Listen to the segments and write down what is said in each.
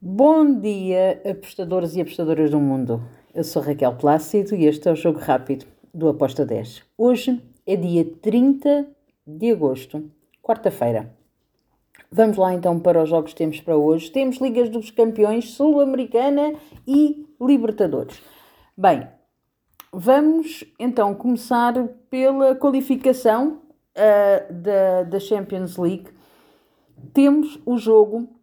Bom dia, apostadores e apostadoras do mundo. Eu sou Raquel Plácido e este é o Jogo Rápido do Aposta 10. Hoje é dia 30 de agosto, quarta-feira. Vamos lá então para os jogos que temos para hoje. Temos Ligas dos Campeões, Sul-Americana e Libertadores. Bem, vamos então começar pela qualificação uh, da, da Champions League. Temos o jogo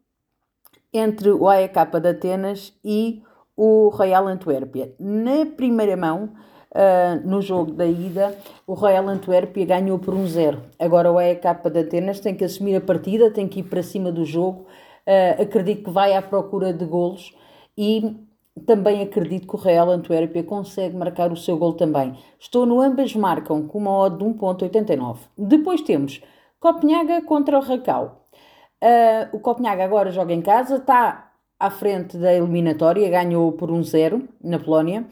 entre o AEK de Atenas e o Royal Antuérpia. Na primeira mão, uh, no jogo da ida, o Royal Antuérpia ganhou por 1-0. Agora o AEK de Atenas tem que assumir a partida, tem que ir para cima do jogo. Uh, acredito que vai à procura de golos e também acredito que o Real Antuérpia consegue marcar o seu gol também. Estou no ambas marcam com uma odd de 1.89. Depois temos Copenhaga contra o Racau. Uh, o Copenhague agora joga em casa, está à frente da eliminatória, ganhou por 1-0 na Polónia.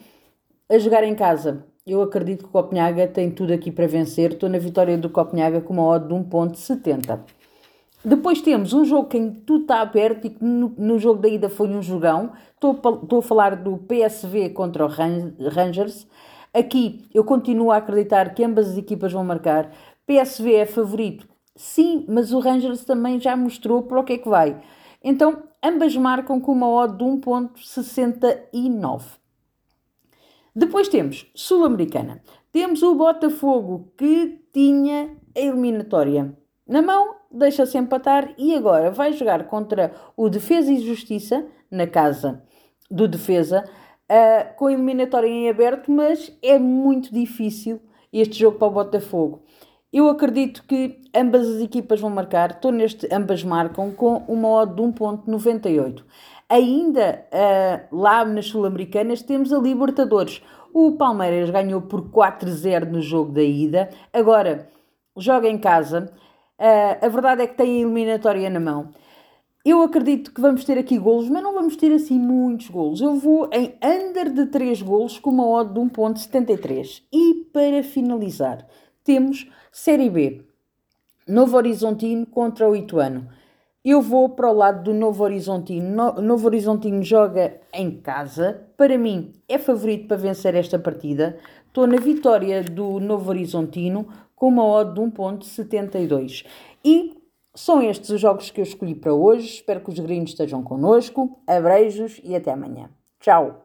A jogar em casa, eu acredito que o Copenhague tem tudo aqui para vencer. Estou na vitória do Copenhague com uma odd de 1.70. Depois temos um jogo que tudo está aberto e que no, no, jogo da ida foi um jogão. Estou a falar do PSV contra o Rangers. Aqui eu continuo a acreditar que ambas as equipas vão marcar. PSV é favorito Sim, mas o Rangers também já mostrou para o que é que vai. Então, ambas marcam com uma odd de 1.69. Depois temos Sul-Americana. Temos o Botafogo, que tinha a eliminatória na mão, deixa-se empatar e agora vai jogar contra o Defesa e Justiça, na casa do Defesa, uh, com a eliminatória em aberto, mas é muito difícil este jogo para o Botafogo. Eu acredito que ambas as equipas vão marcar, estou neste, ambas marcam com uma odd de 1.98. Ainda uh, lá nas Sul-Americanas temos a Libertadores. O Palmeiras ganhou por 4-0 no jogo da ida. Agora, joga em casa. Uh, a verdade é que tem a eliminatória na mão. Eu acredito que vamos ter aqui golos, mas não vamos ter assim muitos golos. Eu vou em under de 3 golos com uma odd de 1.73. E para finalizar, temos Série B. Novo Horizontino contra o Ituano. Eu vou para o lado do Novo Horizontino. Novo Horizontino joga em casa. Para mim, é favorito para vencer esta partida. Estou na vitória do Novo Horizontino com uma odd de 1.72. E são estes os jogos que eu escolhi para hoje. Espero que os gringos estejam connosco. Abreijos e até amanhã. Tchau!